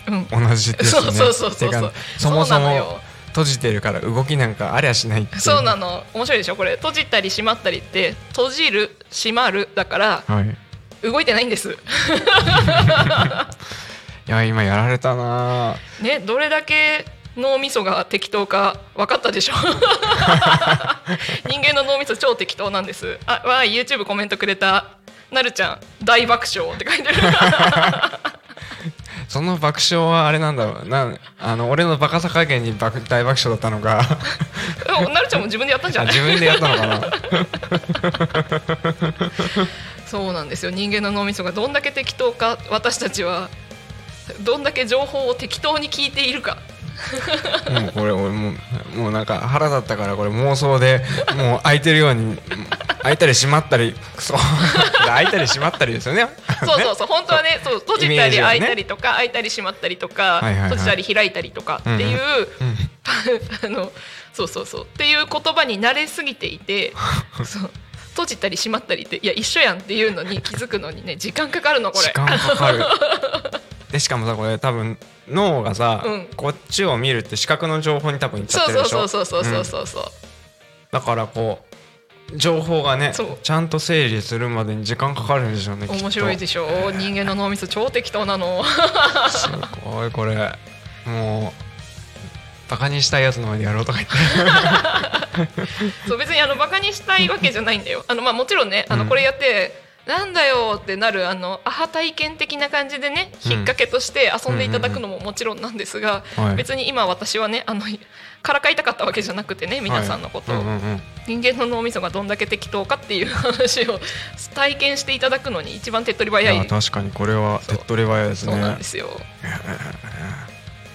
うん、うん。同じですね。そうそうそうそう。そもそも閉じてるから動きなんかありゃしないっていそうなの。面白いでしょこれ。閉じたり閉まったりって閉じる閉まるだからはい。動いてないんです。いや今やられたな。ねどれだけ脳みそが適当か分かったでしょ。人間の脳みそ超適当なんです。あわー YouTube コメントくれたなるちゃん大爆笑って書いてる。その爆笑はあれなんだろうな。あの俺のバカさ加減に爆大爆笑だったのかなるちゃんも自分でやったんじゃない？あ自分でやったのかな。そうなんですよ。人間の脳みそがどんだけ適当か私たちはどんだけ情報を適当に聞いているかもうこれ俺もうもうなんか腹立ったからこれ妄想でもう開いてるように開いたり閉まったりクソ。開いたり閉 まったりですよね。そうそうそう本当はねそう閉じたり開いたりとか開いたり閉まったりとか閉じたり開いたりとかっていううん あのそうそうそう。っていう言葉に慣れすぎていて そう。閉じたり閉まったりっていや一緒やんっていうのに気づくのにね時間かかるのこれ。時間かかる。でしかもさこれ多分脳がさ、うん。こっちを見るって視覚の情報に多分いっちゃっそうそうてるでしょそうそうそうそううんそうそうだからこう情報がねちゃんと整理するまでに時間かかるんでしょうね面白いでしょ人間の脳みそ超適当なのすごいこれもうバカにしたいやつの前でやろうとか言ってそう別にあのバカにしたいわけじゃないんだよあのまあもちろんねあのうんこれやって、なんだよってなるあのアハ体験的な感じでねうん。引っ掛けとして遊んでいただくのももちろんなんですが、はい。別に今私はねあのからかいたかったわけじゃなくてね皆さんのことを、人間の脳みそがどんだけ適当かっていう 話を体験していただくのに一番手っ取り早い。確かにこれは手っ取り早いですね。そうなんですよ。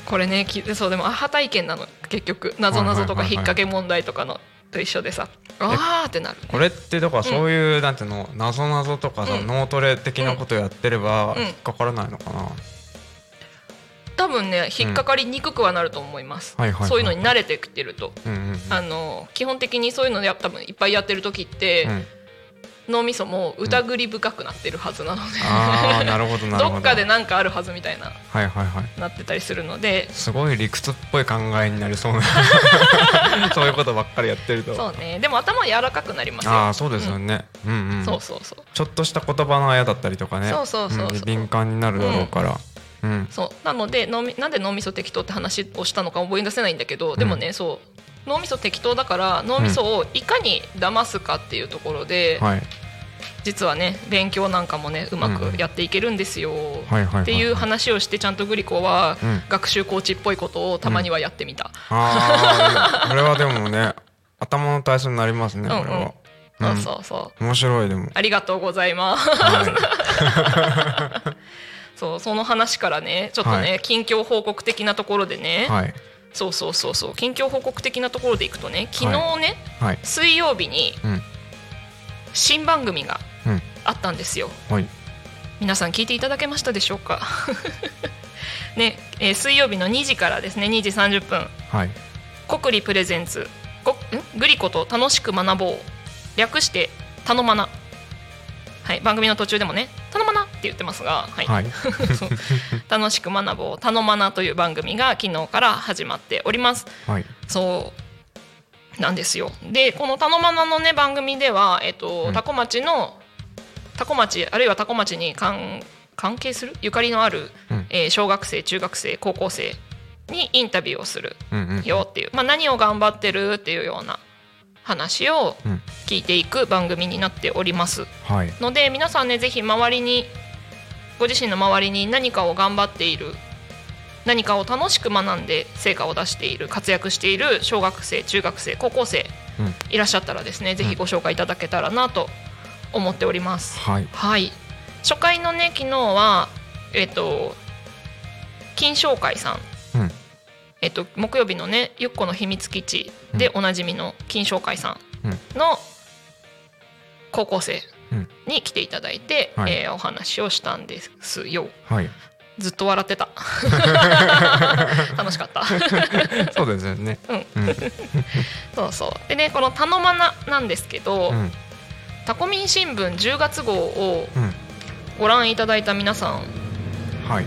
これねきそうでもアハ体験なの結局。なぞなぞとか引っ掛け問題とかのと一緒でさ。あーってなる。これってだからそういう、なんていうのなぞなぞとかさ、うん。脳トレ的なことやってればうん。引っかからないのかな、多分ね引っかかりにくくはなると思います、そういうのに慣れてきてると。うんうんうん。あの基本的にそういうのや多分いっぱいやってる時って、うん脳みそも疑り深くなってるはずなので、どっかで何かあるはずみたいな。はいはいはい。なってたりするので。すごい理屈っぽい考えになりそうな。そういうことばっかりやってると。そうね。でも頭柔らかくなりますよ。ああそうですよね、うん、うんそうそうそう。ちょっとした言葉のあやだったりとかね。そうそうそうそう。ん敏感になるだろうから。うん、そう。なので脳みなんで脳みそ適当って話をしたのか覚え出せないんだけどでもね、そう脳みそ適当だから脳みそをいかに騙すかっていうところで、はい。実はね勉強なんかもねうまくやっていけるんですよ、っていう話をしてちゃんとグリコはうん。学習コーチっぽいことをたまにはやってみた、ああこれはでもね頭の体操になりますねこれは、うん。そうそう。そう面白いでも。ありがとうございます。は そうその話からねちょっとね、はい。近況報告的なところでね、いはいそうそうそうそう。近況報告的なところでいくとね昨日ね、はい。水曜日にうん。新番組がうん。あったんですよ。はい。皆さん聞いていただけましたでしょうか？ね、えー水曜日の2時からですね2時30分。はい。国立プレゼンツごん？グリコと楽しく学ぼう。略して「たのまな」はい、番組の途中でもね「たのまな」って言ってますが、はい。はい。楽しく学ぼう「たのまな」という番組が昨日から始まっております。はい。そう。なんですよ。でこの「たのまな」のね番組では、えっとうん。多古町の多古町あるいは多古町に関関係する？ゆかりのある、うん。えー小学生中学生高校生にインタビューをするうんうん。よっていう、まあ、何を頑張ってるっていうような話をうん聞いていく番組になっております。はい。ので皆さんねぜひ周りにご自身の周りに何かを頑張っている何かを楽しく学んで成果を出している活躍している小学生中学生高校生うん。いらっしゃったらですねぜひご紹介いただけたらなと思っております。はい。はい。初回のね昨日はえっ、と金商会さんえっと、木曜日のねゆっこの秘密基地でおなじみの金商会さんの高校生うん。に来ていただいて、はい。えーお話をしたんですよ。はい。ずっと笑ってた。楽しかった。そうですよね。うん。うん。そうそう。でねこの「たのまな」なんですけど、うん。タコミン新聞10月号をうん。ご覧いただいた皆さんはい。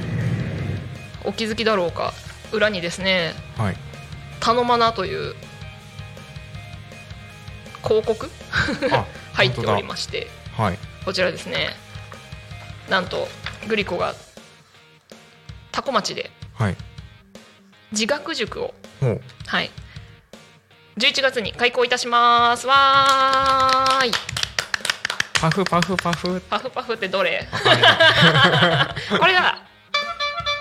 お気づきだろうか裏にですねはい「たのまな」という広告？あ 入っておりましてはい。こちらですねなんとグリコが多古町ではい。自学塾をほう。はい。11月に開講いたします。わーい。パフパフパフ。パフパフってどれ？これだ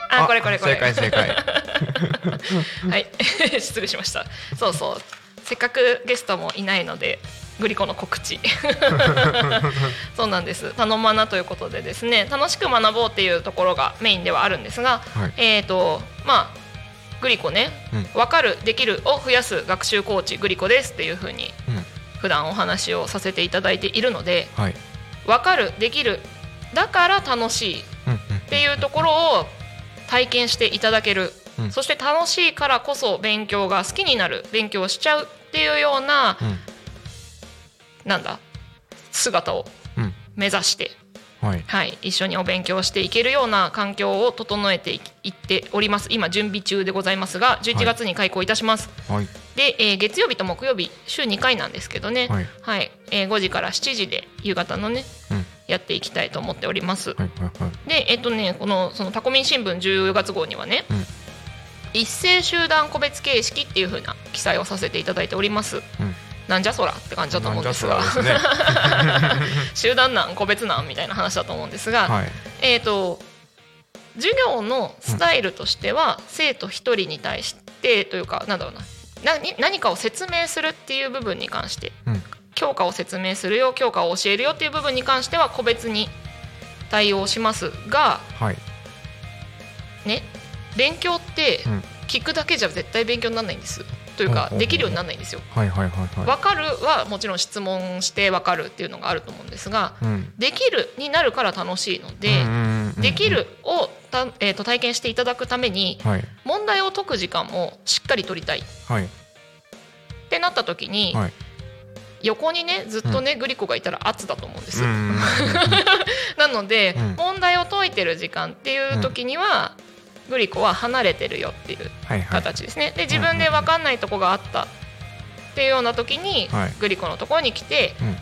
あこれこれこれ。正解正解。はい。失礼しました。そうそう。せっかくゲストもいないのでグリコの告知。そうなんです。頼まなということでですね楽しく学ぼうっていうところがメインではあるんですが、はい。えっ、とまあグリコね、うん。分かるできるを増やす学習コーチグリコですっていうふうにうん。普段お話をさせていただいているのではい。分かるできるだから楽しいっていうところを体験していただける、うん。そして楽しいからこそ勉強が好きになる。勉強しちゃうっていうような、うん。なんだ？姿をうん。目指して、はい。はい、一緒にお勉強していけるような環境を整えていいっております。今準備中でございますが11月に開講いたします、はい。で、えー月曜日と木曜日週2回なんですけどね、はい。はい。えー5時から7時で夕方のね、うんやっていきたいと思っております。はいはいはい。でえっとねこのそのタコミン新聞10月号にはね、うん。一斉集団個別形式っていう風な記載をさせていただいております。うん。なんじゃそらって感じだと思うんですが。集団なん個別なんみたいな話だと思うんですが、はい。えー、と授業のスタイルとしては、生徒一人に対してというかなんだろうな。何何かを説明するっていう部分に関して、うん教科を説明するよ教科を教えるよっていう部分に関しては個別に対応しますがはい。ね勉強ってうん。聞くだけじゃ絶対勉強にならないんです。というかできるようにならないんですよ。はいはいはいはい。分かるはもちろん質問して分かるっていうのがあると思うんですがうん。できるになるから楽しいので。できるをた、えー、と体験していただくためにはい。問題を解く時間もしっかり取りたい。っはい。てなった時に、はい横にねずっとね、グリコがいたら圧だと思うんです、うんうん。う んなので、うん。問題を解いてる時間っていう時には、グリコは離れてるよっていうはいはい。形ですね。で自分で分かんないとこがあったっていうような時に、はい。グリコのところに来てうん。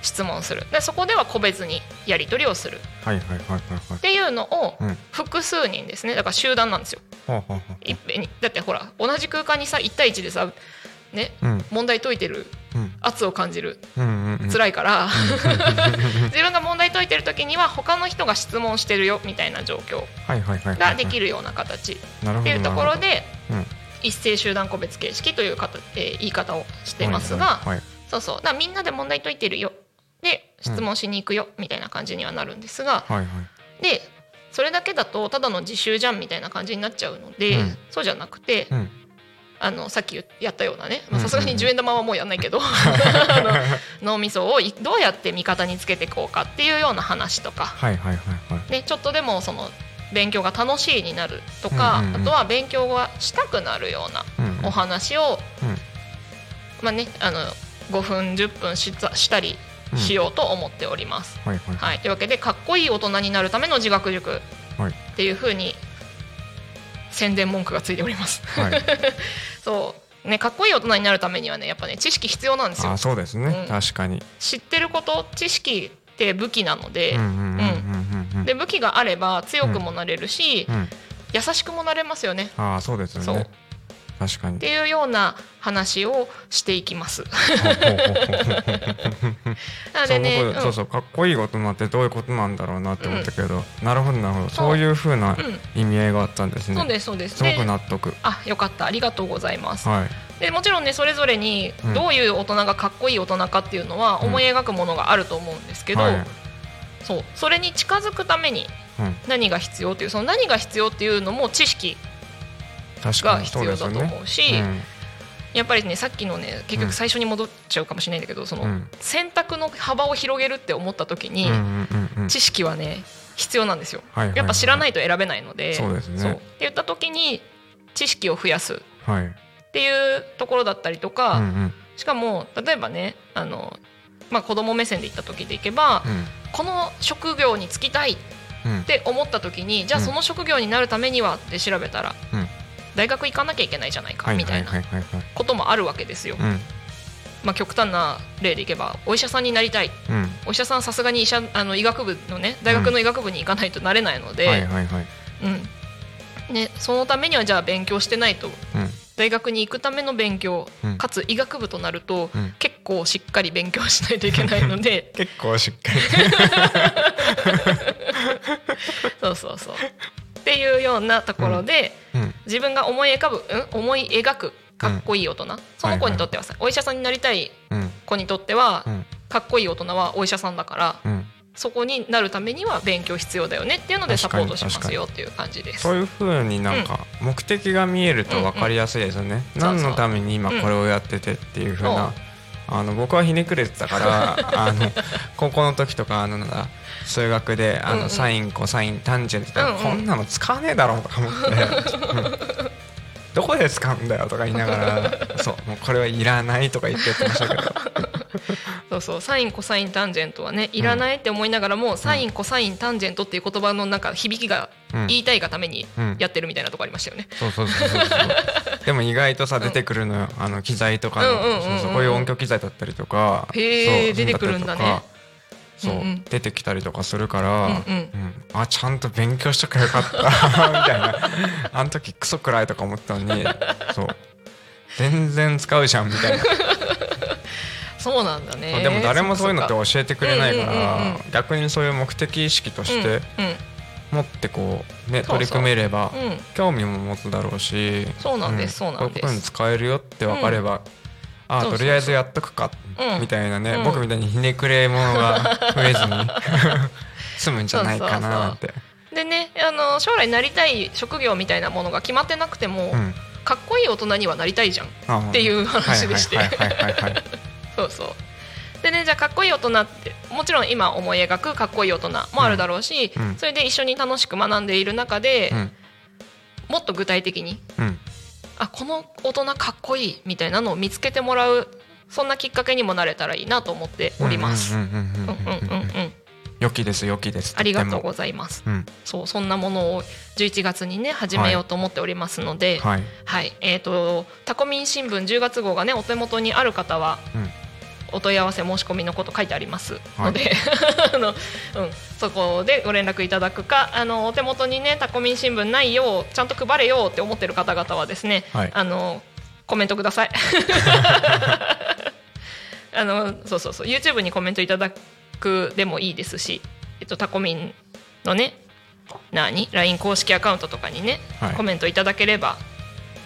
質問する。でそこでは個別にやり取りをする。っていうのをうん。複数人ですね。だから集団なんですよ。いっぺんに。だってほら同じ空間にさ1対1でさねうん。問題解いてるうん圧を感じる。うんうんうん。辛いから。自分が問題解いてる時には他の人が質問してるよみたいな状況はいはいはいはいができるような形。っていうところでうん。一斉集団個別形式というかた、えー言い方をしてますがはいはいそうそう。だみんなで問題解いてるよ。で質問しに行くよみたいな感じにはなるんですがはいはい。でそれだけだとただの自習じゃんみたいな感じになっちゃうので、うん。そうじゃなくて、うんあのさっきやったようなね。さすがに10円玉はもうやんないけど。脳みそをいどうやって味方につけていこうかっていうような話とか、ちょっとでもその勉強が楽しいになるとか、あとは勉強がしたくなるようなお話を、うん。まあね、あの5分10分したしたりしようと思っております。はいというわけでかっこいい大人になるための自学塾はいっていうふうに宣伝文句がついております。はい。そう。ね、かっこいい大人になるためにはねやっぱね知識必要なんですよ。あ。そうですね。うん。確かに。知ってること知識って武器なので、うんうんうんうんうんうん。で武器があれば強くもなれるし、うん。優しくもなれますよね。ああそうですよね確かに。ていうような話をしていきます。なのそうでね、僕そうそうかっこいい大人ってどういうことなんだろうなって思ったけど、なるほどなるほど。そう。いうふうなうん意味合いがあったんですね、そうですそうです。すごくで納得。あよかったありがとうございます。はい。でもちろんねそれぞれにうん。どういう大人がかっこいい大人かっていうのはうん。思い描くものがあると思うんですけど、はい。そう。それに近づくためにうん、何が必要っていうその何が必要っていうのも知識が必要だと思うしうん。やっぱりねさっきのね結局最初に戻っちゃうかもしれないんだけどその、うん。選択の幅を広げるって思った時に、うんうんうんうん知識はね必要なんですよ。はいはいはい。やっぱ知らないと選べないので、そうですね。そう。って言った時に知識を増やす。っはい。ていうところだったりとか、うんうん。しかも例えばねあの、まあ、子供目線で言った時でいけば、この職業に就きたいっうん。て思った時にじゃあうん。その職業になるためにはって調べたら、うん大学行かなきゃいけないじゃないか、はいみたいな。こともあるわけですよ。うん。まあ、極端な例でいけばお医者さんになりたい。うん。お医者さんさすがに医者あの医学部のね大学の医学部に行かないとなれないので、そのためにはじゃあ勉強してないとうん。大学に行くための勉強、うん。かつ医学部となると、うん。結構しっかり勉強しないといけないので。結構しっかり。そうそうそうっていうようなところで、うん。自分が思い浮かぶ、うん、思い描くかっこいい大人、その子にとってはさ、お医者さんになりたいうん。子にとっては、うん。かっこいい大人はお医者さんだからうん。そこになるためには勉強必要だよねっていうのでサポートしますよっていう感じです。そういうふうになんか目的が見えると分かりやすいですよね、うん何のために今これをやっててっていうふうな、う。んあの僕はひねくれてたから あの高校の時とかあのなんだ数学であうんうん。のサインコサインタンジェントとか、うんうん。こんなの使わねえだろうとか思って、う んどこで使うんだよとか言いながらそうもうこれはいらないとか言ってやってましたけど。そうそうサインコサインタンジェントはねいらないって思いながらも、サインコサインタンジェントっていう言葉のなんか響きがうん。言いたいがためにうん。やってるみたいなとこありましたよね。そうそうそうそうそう。でも意外とさ出てくるのよ、あの機材とかの、こういう音響機材だったりとか。へー出てくるんだねそう。出てきたりとかするから、あちゃんと勉強しとけばよかった。みたいな。あの時クソくらいとか思ったのに そう。全然使うじゃんみたいな、そうなんだね。でも誰もそういうのってそ教えてくれないから、逆にそういう目的意識として持ってこうね取り組めれば興味も持つだろうしそうなんですそうなんです。こういうことに使えるよって分かれば、あとりあえずやっとくか、うん。みたいなね、うん。僕みたいにひねくれ者が 増えずに。済むんじゃないかなって。でねあの将来なりたい職業みたいなものが決まってなくても、うん。かっこいい大人にはなりたいじゃん。あっていう話でして。そうそう。でねじゃあかっこいい大人ってもちろん今思い描くかっこいい大人もあるだろうし、うん。それで一緒に楽しく学んでいる中で、うん。もっと具体的にうんあこの大人かっこいいみたいなのを見つけてもらうそんなきっかけにもなれたらいいなと思っております。良きです良きです。ありがとうございます。うん、そうそんなものを11月にね始めようと思っておりますので、はい、はい、えっ、ー、とタコミン新聞10月号がねお手元にある方は。うんお問い合わせ申し込みのこと書いてあります。ので、あのうんそこでご連絡いただくかあのお手元にねタコミン新聞ないよちゃんと配れよって思ってる方々はですね、はい。あのコメントください。あのそうそうそう YouTube にコメントいただくでもいいですし、えっと、タコミンのね何？LINE 公式アカウントとかにね、はい。コメントいただければ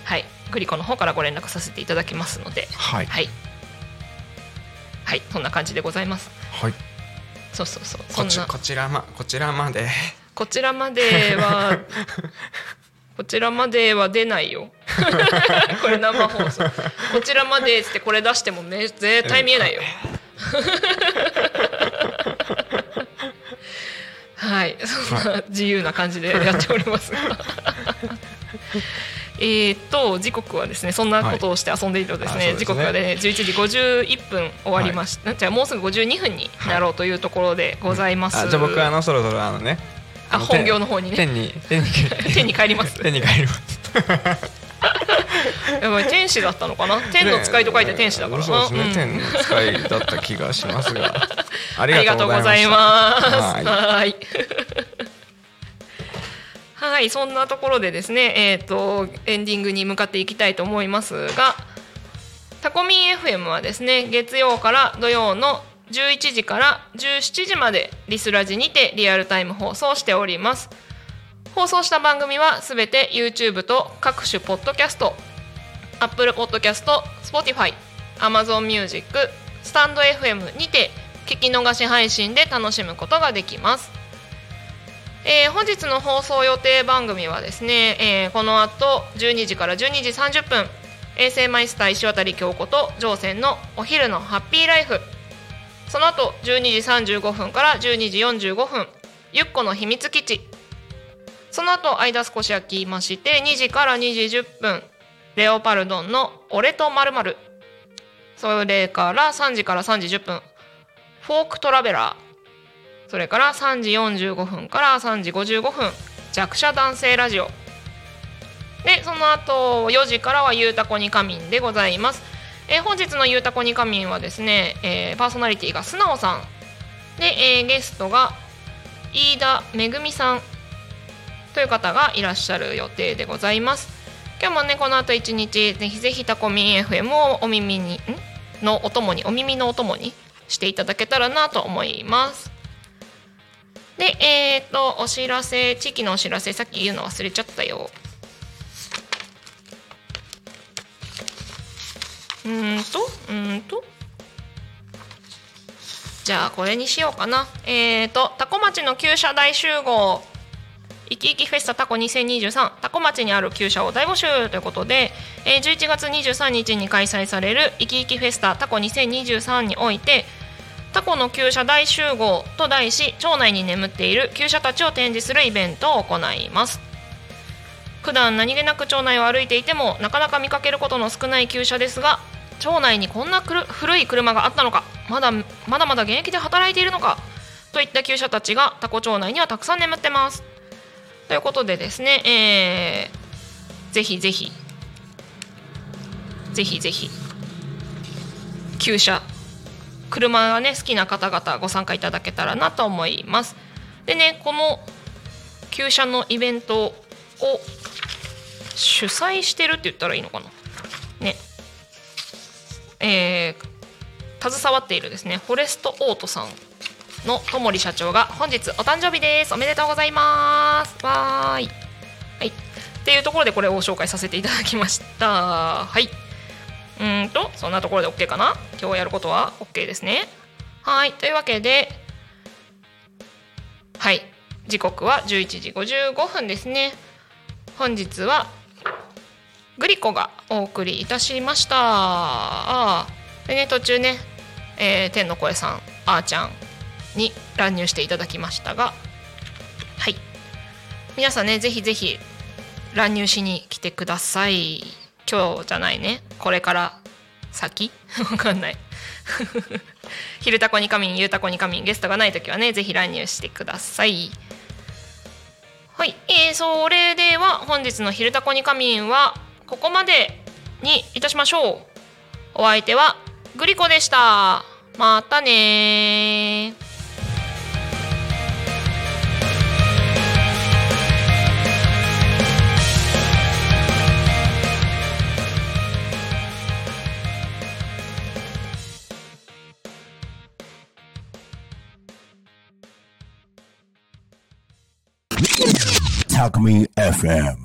はいグリコの方からご連絡させていただきますのではいはいはいそんな感じでございます。はい。そうそうそう。そこちこちらまこちらまで。こちらまでは こちらまでは出ないよ。これ生放送。こちらまでっつってこれ出してもめ絶対見えないよ。はい。そんな自由な感じでやっておりますがえーっと時刻はですねそんなことをして遊んでいるとですね,、はい。すね。時刻がね11時51分終わりました、じゃあもうすぐ52分になろうというところでございます、あじゃあ僕はあのそろそろあのねのあ本業の方にね。天に天に 天に帰ります。天に帰ります。やばい天使だったのかな？天の使いと書いて天使だからな、そうですね、うん。天の使いだった気がしますが。あありがとうございます。はいはい。そんなところでですね、えっ、とエンディングに向かっていきたいと思いますが、タコミン FM はですね、月曜から土曜の11時から17時までリスラジにてリアルタイム放送しております。放送した番組はすべて YouTube と各種ポッドキャスト、Apple Podcast、Spotify、Amazon Music、スタンド FM にて聞き逃し配信で楽しむことができます。えー本日の放送予定番組はですね、えーこの後12時から12時30分衛星マイスター石渡京子と乗船のお昼のハッピーライフ。その後12時35分から12時45分ゆっこの秘密基地。その後間少し空きまして2時から2時10分レオパルドンの「俺とまるそれから3時から3時10分フォークトラベラー。それから3時45分から3時55分弱者男性ラジオ。でその後4時からは「ゆうたこに仮眠」でございます、えー本日の「ゆうたこに仮眠」はですね、えーパーソナリティが素直さん。で、えーゲストが飯田めぐみさんという方がいらっしゃる予定でございます。今日もねこの後一日ぜひぜひタコミン FM をお耳にのお供にお耳のお供にしていただけたらなと思います。でえっ、とお知らせ地域のお知らせさっき言うの忘れちゃったよ。うんとうんと。じゃあこれにしようかな。えっ、とタコ町の旧車大集合。いきいきフェスタタコ2023タコ町にある旧車を大募集ということで、えー11月23日に開催されるいきいきフェスタタコ2023においてタコの旧車大集合と題し町内に眠っている旧車たちを展示するイベントを行います。普段何気なく町内を歩いていてもなかなか見かけることの少ない旧車ですが町内にこんな古い車があったのかまだまだまだ現役で働いているのかといった旧車たちがタコ町内にはたくさん眠ってます。ということでですね、えーぜひぜひぜひぜひ旧車車がね好きな方々ご参加いただけたらなと思います。でねこの旧車のイベントを主催してるって言ったらいいのかな。ね。えー、携わっているですねフォレストオートさんのともり社長が本日お誕生日です。おめでとうございます。わーい。はい。っていうところでこれを紹介させていただきました。はい。うんとそんなところで OK かな？今日やることは？OK ですね。はい。というわけではい。時刻は11時55分ですね。本日はグリコがお送りいたしました。あー。でね途中ね、えー天の声さんあーちゃんに乱入していただきましたがはい。皆さんねぜひぜひ乱入しに来てください。今日じゃないね。これから先？わかんない。昼タコに仮眠夕タコに仮眠ゲストがない時はねぜひ乱入してください。はい、えー、それでは本日の「昼タコに仮眠」はここまでにいたしましょう。お相手はグリコでした。またね Talk Me FM.